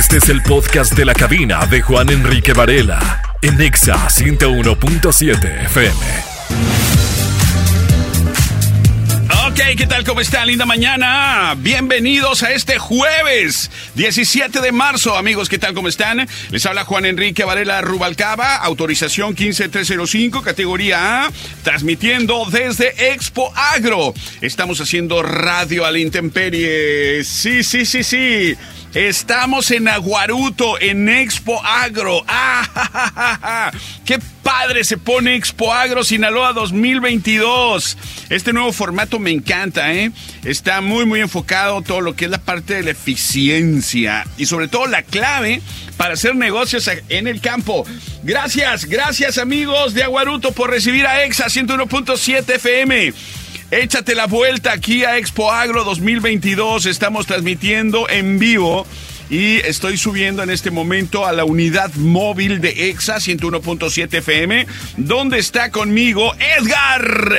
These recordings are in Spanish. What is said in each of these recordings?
Este es el podcast de la cabina de Juan Enrique Varela en Exa 101.7 FM. ¿Qué tal? ¿Cómo está? Linda mañana. Bienvenidos a este jueves 17 de marzo, amigos. ¿Qué tal? ¿Cómo están? Les habla Juan Enrique Varela Rubalcaba, autorización 15305, categoría A, transmitiendo desde Expo Agro. Estamos haciendo radio a la intemperie. Sí, sí, sí, sí. Estamos en Aguaruto, en Expo Agro. ¡Ah! ¡Qué padre se pone Expo Agro Sinaloa 2022! Este nuevo formato me encanta, ¿eh? Está muy, muy enfocado todo lo que es la parte de la eficiencia y sobre todo la clave para hacer negocios en el campo. Gracias, gracias amigos de Aguaruto por recibir a EXA 101.7 FM. Échate la vuelta aquí a Expo Agro 2022. Estamos transmitiendo en vivo y estoy subiendo en este momento a la unidad móvil de EXA 101.7 FM, donde está conmigo Edgar.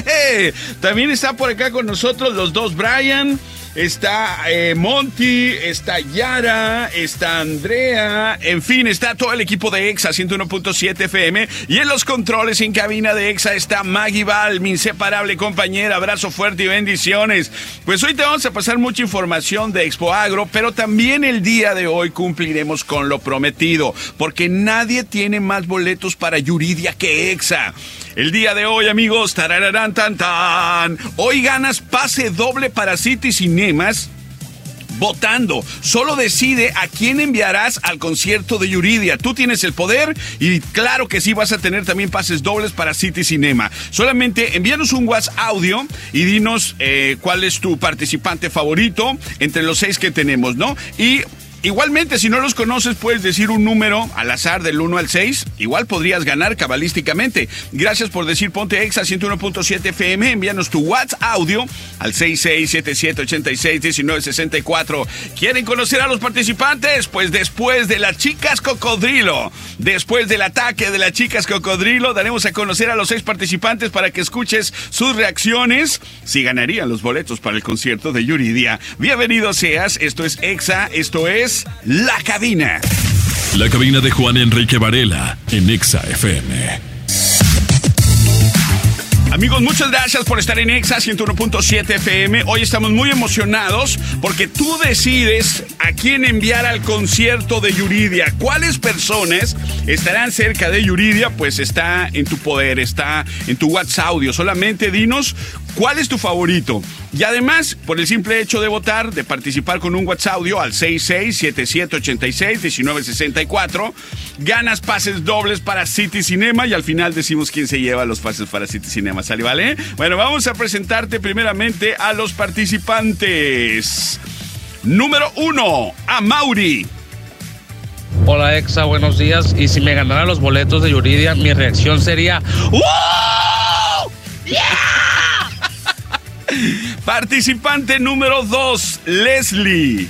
También está por acá con nosotros los dos Brian está eh, Monty, está Yara, está Andrea, en fin, está todo el equipo de EXA 101.7 FM y en los controles en cabina de EXA está Maggie Val, mi inseparable compañera, abrazo fuerte y bendiciones. Pues hoy te vamos a pasar mucha información de Expo Agro, pero también el día de hoy cumpliremos con lo prometido, porque nadie tiene más boletos para Yuridia que EXA. El día de hoy, amigos, tarararán tan tan. Hoy ganas pase doble para City Cinemas votando. Solo decide a quién enviarás al concierto de Yuridia. Tú tienes el poder y claro que sí vas a tener también pases dobles para City Cinema. Solamente envíanos un WhatsApp audio y dinos eh, cuál es tu participante favorito entre los seis que tenemos, ¿no? Y Igualmente, si no los conoces, puedes decir un número al azar del 1 al 6. Igual podrías ganar cabalísticamente. Gracias por decir Ponte Exa 101.7 FM. Envíanos tu WhatsApp audio al 6677861964. ¿Quieren conocer a los participantes? Pues después de las chicas cocodrilo, después del ataque de las chicas cocodrilo, daremos a conocer a los seis participantes para que escuches sus reacciones. Si ganarían los boletos para el concierto de Yuridia. Bienvenido seas. Esto es Exa. Esto es la Cabina. La cabina de Juan Enrique Varela en Exa FM. Amigos, muchas gracias por estar en Exa 101.7 FM. Hoy estamos muy emocionados porque tú decides a quién enviar al concierto de Yuridia. ¿Cuáles personas estarán cerca de Yuridia? Pues está en tu poder, está en tu WhatsApp audio. Solamente dinos cuál es tu favorito. Y además, por el simple hecho de votar, de participar con un WhatsApp audio al 6677861964, ganas pases dobles para City Cinema y al final decimos quién se lleva los pases para City Cinema. ¿Sale, vale? Bueno, vamos a presentarte primeramente a los participantes. Número uno, a Mauri. Hola Exa, buenos días. Y si me ganara los boletos de Yuridia, mi reacción sería ¡Wow! ¡Yeah! Participante número 2, Leslie.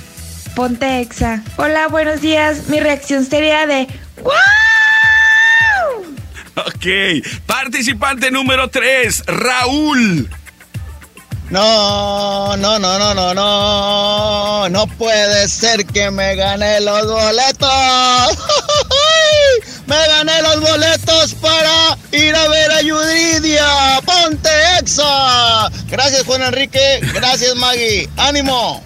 Ponte Exa. Hola, buenos días. Mi reacción sería de ¡Wow! Ok. Participante número 3, Raúl. No, no, no, no, no, no. No puede ser que me gane los boletos. me gané los boletos para ir a ver a Yuridia. Ponte Exa. Gracias Juan Enrique. Gracias Maggie. Ánimo.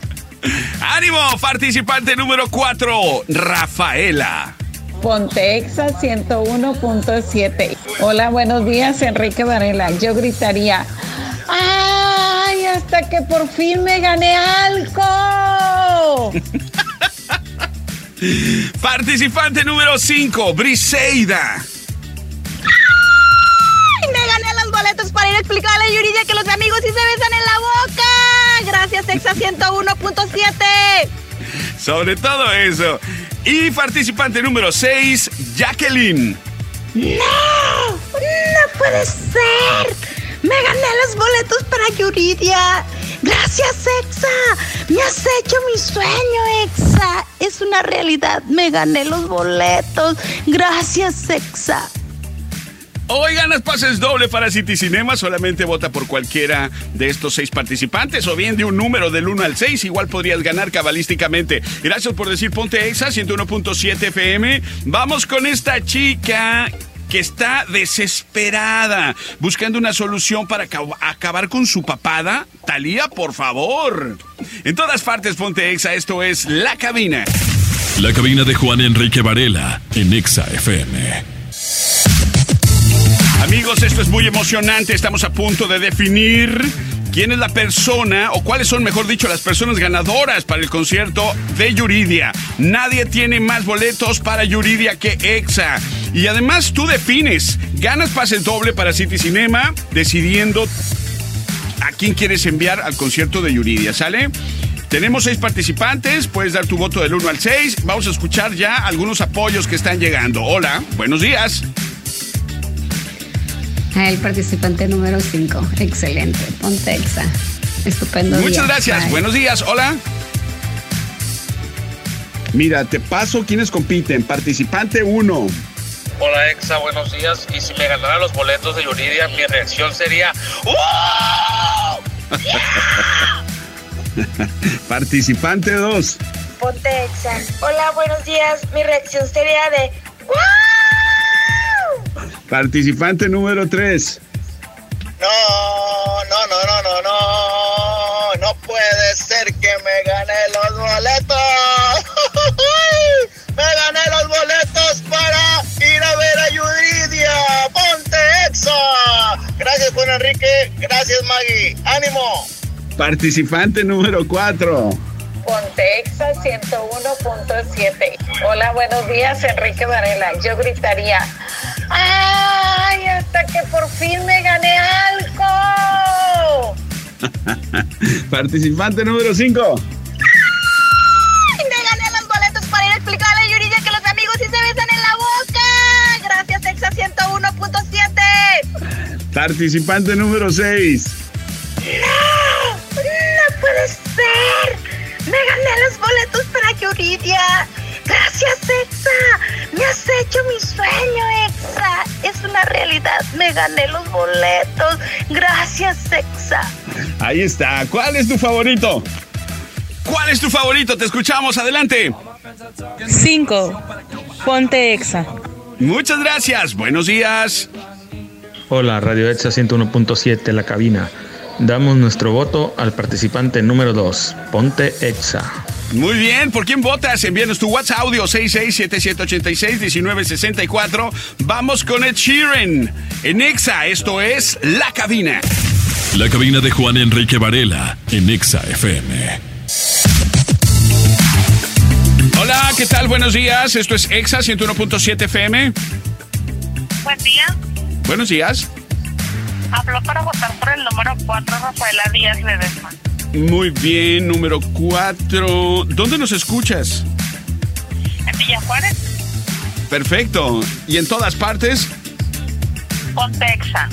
Ánimo. Participante número 4, Rafaela. Pontexa 101.7. Hola, buenos días, Enrique Varela. Yo gritaría, ¡ay! Hasta que por fin me gané algo. Participante número 5, Briseida. Boletos para ir a explicarle a Yuridia que los amigos sí se besan en la boca. Gracias, Exa 101.7. Sobre todo eso. Y participante número 6, Jacqueline. ¡No! ¡No puede ser! ¡Me gané los boletos para Yuridia! ¡Gracias, Exa! ¡Me has hecho mi sueño, Exa! Es una realidad. Me gané los boletos. Gracias, Exa. Hoy ganas pases doble para City Cinema. Solamente vota por cualquiera de estos seis participantes o bien de un número del 1 al 6. Igual podrías ganar cabalísticamente. Gracias por decir Ponte Exa 101.7 FM. Vamos con esta chica que está desesperada, buscando una solución para acabar con su papada. Talía, por favor. En todas partes, Ponte Exa, esto es La Cabina. La cabina de Juan Enrique Varela en Exa FM. Amigos, esto es muy emocionante. Estamos a punto de definir quién es la persona, o cuáles son, mejor dicho, las personas ganadoras para el concierto de Yuridia. Nadie tiene más boletos para Yuridia que EXA. Y además tú defines, ganas pase doble para City Cinema, decidiendo a quién quieres enviar al concierto de Yuridia, ¿sale? Tenemos seis participantes, puedes dar tu voto del 1 al 6. Vamos a escuchar ya algunos apoyos que están llegando. Hola, buenos días. El participante número 5, excelente, ponte exa. Estupendo. Muchas gracias, buenos días, hola. Mira, te paso quienes compiten. Participante 1. Hola Exa, buenos días. Y si me ganara los boletos de Yuridia, mi reacción sería ¡Oh! Participante 2. Ponte Exa. Hola, buenos días. Mi reacción sería de ¡Wow! Participante número 3. No, no, no, no, no, no. No puede ser que me gane los boletos. me gané los boletos para ir a ver a Yuridia. Ponte Exa. Gracias, Juan Enrique. Gracias, Maggie. Ánimo. Participante número 4. Pontexa 101.7. Hola, buenos días, Enrique Varela. Yo gritaría, ¡ay! Hasta que por fin me gané algo. Participante número 5. Me gané los boletos para ir a explicarle a Yuridia que los amigos sí se besan en la boca. Gracias, Exa 101.7. Participante número 6. ¡No! ¡No puede ser! ¡Me gané los boletos para Yuridia! ¡Gracias, Exa! ¡Me has hecho mi sueño, Exa! Es una realidad, me gané los boletos. ¡Gracias, Exa! Ahí está. ¿Cuál es tu favorito? ¿Cuál es tu favorito? Te escuchamos. Adelante. 5. Ponte Exa. Muchas gracias. Buenos días. Hola, Radio Exa 101.7, la cabina. Damos nuestro voto al participante número 2, Ponte Exa. Muy bien, ¿por quién votas? Envíanos tu WhatsApp audio 6677861964. Vamos con Ed Sheeran en Exa. Esto es La Cabina. La cabina de Juan Enrique Varela en Exa FM. Hola, ¿qué tal? Buenos días. Esto es Exa 101.7 FM. Buen día. Buenos días. Habló para votar por el número 4, Rafaela Díaz Ledesma. Muy bien, número 4. ¿Dónde nos escuchas? En Villa Juárez, Perfecto. ¿Y en todas partes? Pontexa.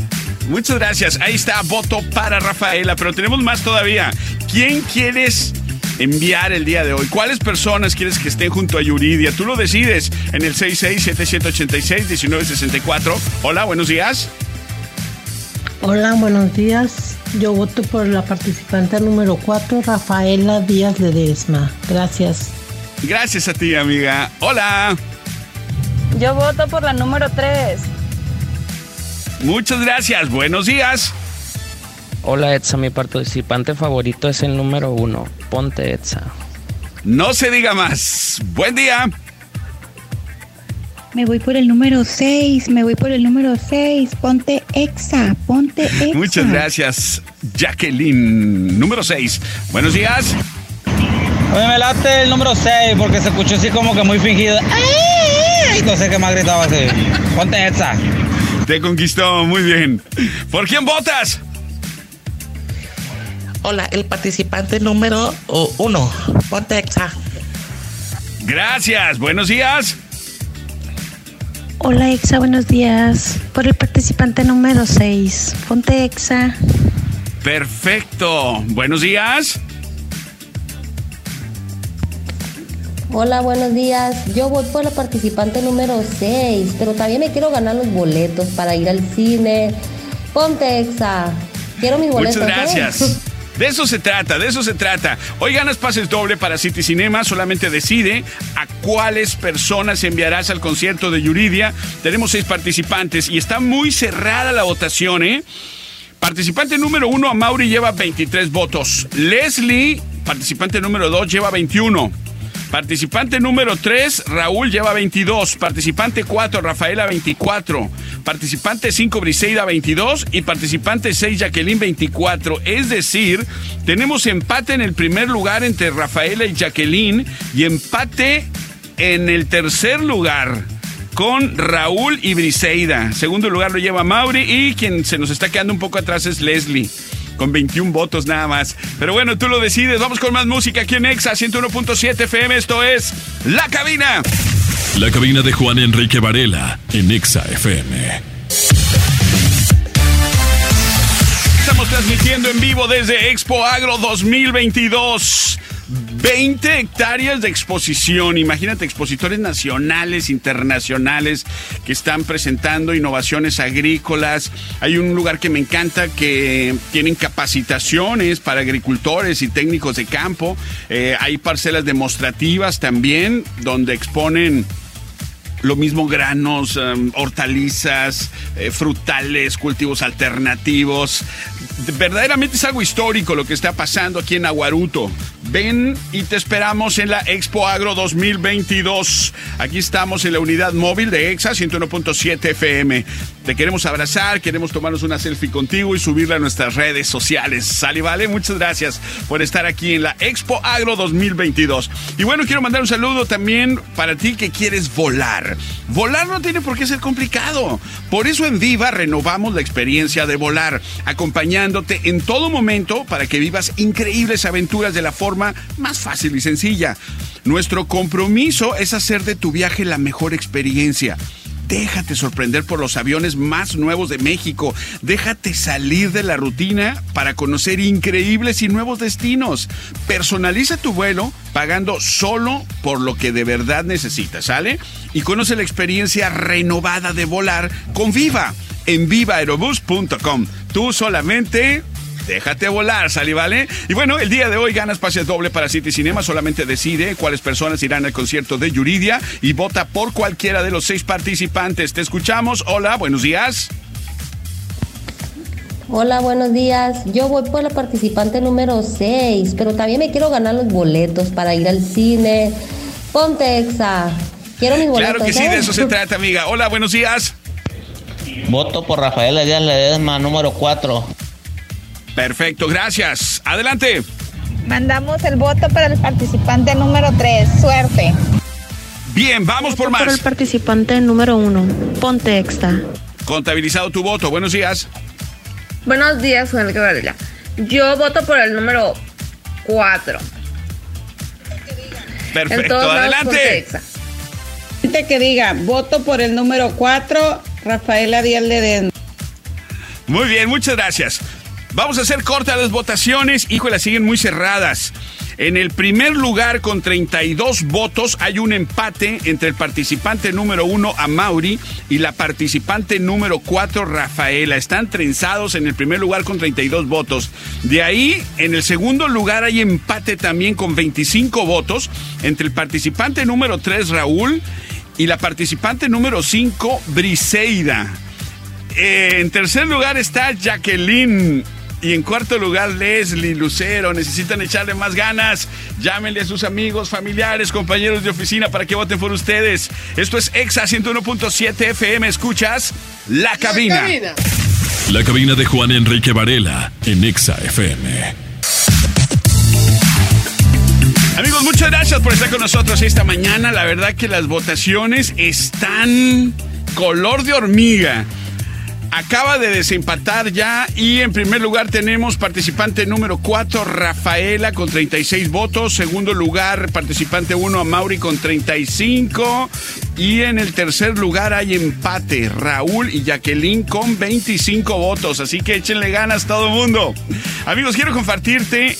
Muchas gracias. Ahí está, voto para Rafaela, pero tenemos más todavía. ¿Quién quieres enviar el día de hoy? ¿Cuáles personas quieres que estén junto a Yuridia? Tú lo decides en el 6677861964. Hola, buenos días. Hola, buenos días. Yo voto por la participante número 4, Rafaela Díaz Ledesma. Gracias. Gracias a ti, amiga. Hola. Yo voto por la número 3. Muchas gracias. Buenos días. Hola Etsa, mi participante favorito es el número uno. Ponte Etsa. No se diga más. Buen día. Me voy por el número 6, me voy por el número 6. Ponte Exa, ponte Exa. Muchas gracias, Jacqueline. Número 6. Buenos días. Oye, me late el número 6 porque se escuchó así como que muy fingido. ¡Ay! No sé qué más gritaba así. Ponte esa. Te conquistó, muy bien. ¿Por quién votas? Hola, el participante número 1. Ponte exa. Gracias, buenos días. Hola Exa, buenos días. Por el participante número 6. Ponte Exa. Perfecto. Buenos días. Hola, buenos días. Yo voy por la participante número 6, pero también me quiero ganar los boletos para ir al cine. Ponte Exa. Quiero mis boletos. Muchas ¿eh? De eso se trata, de eso se trata. Hoy ganas pases doble para City Cinema, solamente decide a cuáles personas enviarás al concierto de Yuridia. Tenemos seis participantes y está muy cerrada la votación, ¿eh? Participante número uno, Mauri, lleva 23 votos. Leslie, participante número dos, lleva 21. Participante número 3, Raúl lleva 22. Participante 4, Rafaela 24. Participante 5, Briseida 22. Y participante 6, Jacqueline 24. Es decir, tenemos empate en el primer lugar entre Rafaela y Jacqueline y empate en el tercer lugar con Raúl y Briseida. Segundo lugar lo lleva Mauri y quien se nos está quedando un poco atrás es Leslie con 21 votos nada más. Pero bueno, tú lo decides. Vamos con más música aquí en Exa 101.7 FM. Esto es La Cabina. La cabina de Juan Enrique Varela en Exa FM. Estamos transmitiendo en vivo desde Expo Agro 2022. 20 hectáreas de exposición. Imagínate, expositores nacionales, internacionales que están presentando innovaciones agrícolas. Hay un lugar que me encanta que tienen capacitaciones para agricultores y técnicos de campo. Eh, hay parcelas demostrativas también donde exponen lo mismo granos, um, hortalizas, eh, frutales, cultivos alternativos. Verdaderamente es algo histórico lo que está pasando aquí en Aguaruto. Ven y te esperamos en la Expo Agro 2022. Aquí estamos en la unidad móvil de EXA 101.7 FM. Te queremos abrazar, queremos tomarnos una selfie contigo y subirla a nuestras redes sociales. Sale, vale, muchas gracias por estar aquí en la Expo Agro 2022. Y bueno, quiero mandar un saludo también para ti que quieres volar. Volar no tiene por qué ser complicado. Por eso en Viva renovamos la experiencia de volar, en todo momento para que vivas increíbles aventuras de la forma más fácil y sencilla. Nuestro compromiso es hacer de tu viaje la mejor experiencia. Déjate sorprender por los aviones más nuevos de México. Déjate salir de la rutina para conocer increíbles y nuevos destinos. Personaliza tu vuelo pagando solo por lo que de verdad necesitas, ¿sale? Y conoce la experiencia renovada de volar con Viva en vivaerobus.com. Tú solamente Déjate volar, ¿sale, vale? Y bueno, el día de hoy ganas pases doble para City Cinema. Solamente decide cuáles personas irán al concierto de Yuridia y vota por cualquiera de los seis participantes. Te escuchamos. Hola, buenos días. Hola, buenos días. Yo voy por la participante número 6, pero también me quiero ganar los boletos para ir al cine. Ponte Exa. Quiero mis boletos. Claro que sí, ¿eh? de eso se trata, amiga. Hola, buenos días. Voto por Rafaela Díaz Ledesma, número 4. Perfecto, gracias. Adelante. Mandamos el voto para el participante número 3. Suerte. Bien, vamos por Por el más. participante número uno. Ponte Exa. Contabilizado tu voto. Buenos días. Buenos días, Juan Enrique Varela. Yo voto por el número 4. Perfecto, adelante. Gente que diga, voto por el número 4, Rafaela Díaz Ledesma. Muy bien, muchas gracias. Vamos a hacer cortas las votaciones. Híjole, siguen muy cerradas. En el primer lugar, con 32 votos, hay un empate entre el participante número uno, Amauri, y la participante número 4, Rafaela. Están trenzados en el primer lugar con 32 votos. De ahí, en el segundo lugar, hay empate también con 25 votos entre el participante número 3, Raúl, y la participante número 5, Briseida. Eh, en tercer lugar está Jacqueline. Y en cuarto lugar, Leslie Lucero. Necesitan echarle más ganas. Llámenle a sus amigos, familiares, compañeros de oficina para que voten por ustedes. Esto es EXA 101.7 FM. ¿Escuchas? La cabina. La cabina de Juan Enrique Varela en Exa FM. Amigos, muchas gracias por estar con nosotros esta mañana. La verdad que las votaciones están color de hormiga. Acaba de desempatar ya y en primer lugar tenemos participante número 4, Rafaela con 36 votos. Segundo lugar, participante 1, Mauri con 35. Y en el tercer lugar hay empate, Raúl y Jacqueline con 25 votos. Así que échenle ganas todo el mundo. Amigos, quiero compartirte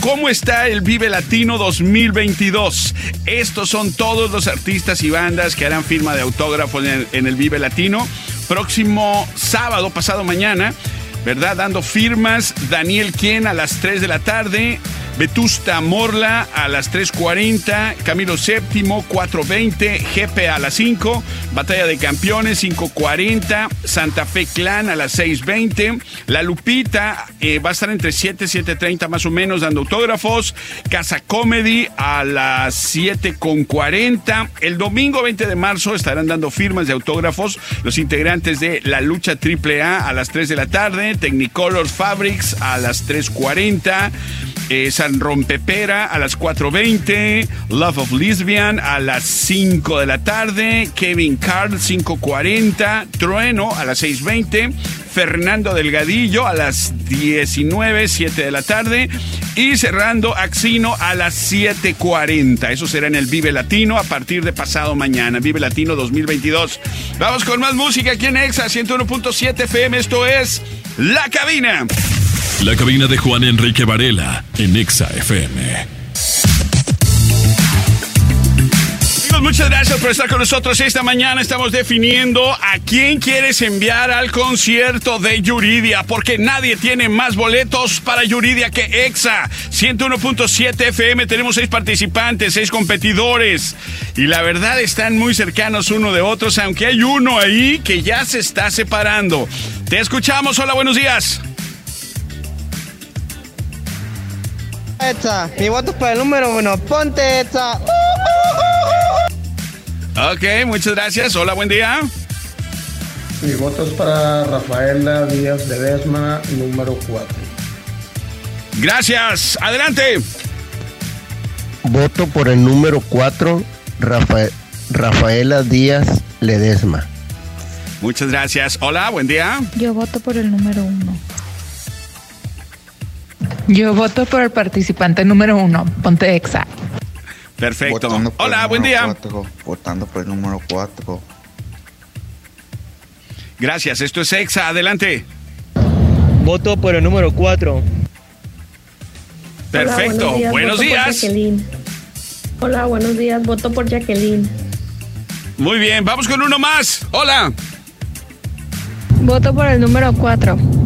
¿Cómo está el Vive Latino 2022? Estos son todos los artistas y bandas que harán firma de autógrafos en, en el Vive Latino. Próximo sábado, pasado mañana, ¿verdad? Dando firmas. Daniel Quien a las 3 de la tarde. Vetusta Morla a las 3.40, Camilo VII 4.20, GP a las 5, Batalla de Campeones 5.40, Santa Fe Clan a las 6.20, La Lupita eh, va a estar entre 7 y 7.30 más o menos dando autógrafos, Casa Comedy a las 7.40, el domingo 20 de marzo estarán dando firmas de autógrafos los integrantes de La Lucha AAA a las 3 de la tarde, Technicolor Fabrics a las 3.40, eh, San Rompepera a las 4.20, Love of Lesbian a las 5 de la tarde, Kevin Carl 5.40, Trueno a las 6.20, Fernando Delgadillo a las 19, 7 de la tarde y cerrando Axino a las 7.40. Eso será en el Vive Latino a partir de pasado mañana, Vive Latino 2022. Vamos con más música aquí en Exa 101.7 FM, esto es La Cabina. La cabina de Juan Enrique Varela en Exa FM. Amigos, muchas gracias por estar con nosotros esta mañana. Estamos definiendo a quién quieres enviar al concierto de Yuridia, porque nadie tiene más boletos para Yuridia que EXA. 101.7 FM, tenemos seis participantes, seis competidores. Y la verdad están muy cercanos uno de otros, aunque hay uno ahí que ya se está separando. Te escuchamos, hola, buenos días. Echa, mi voto es para el número uno. Ponte Echa. Ok, muchas gracias. Hola, buen día. Mi voto es para Rafaela Díaz de Desma, número 4. Gracias. Adelante. Voto por el número 4, Rafaela Díaz Ledesma. Muchas gracias. Hola, buen día. Yo voto por el número uno. Yo voto por el participante número uno, Ponte Exa. Perfecto. Hola, buen día. Cuatro, votando por el número 4. Gracias, esto es Exa, adelante. Voto por el número 4. Perfecto, Hola, buenos días. Voto por Jacqueline. Hola, buenos días. Voto por Jacqueline. Muy bien, vamos con uno más. Hola. Voto por el número 4.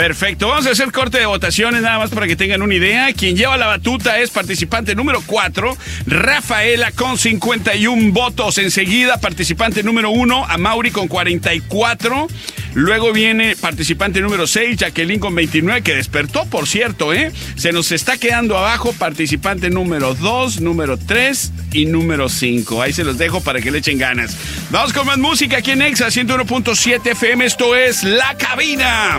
Perfecto, vamos a hacer corte de votaciones nada más para que tengan una idea. Quien lleva la batuta es participante número 4, Rafaela con 51 votos. Enseguida, participante número 1, Amauri con 44. Luego viene participante número 6, Jacqueline con 29, que despertó, por cierto, ¿eh? Se nos está quedando abajo participante número 2, número 3 y número 5. Ahí se los dejo para que le echen ganas. Vamos con más música aquí en Exa 101.7 FM. Esto es La Cabina.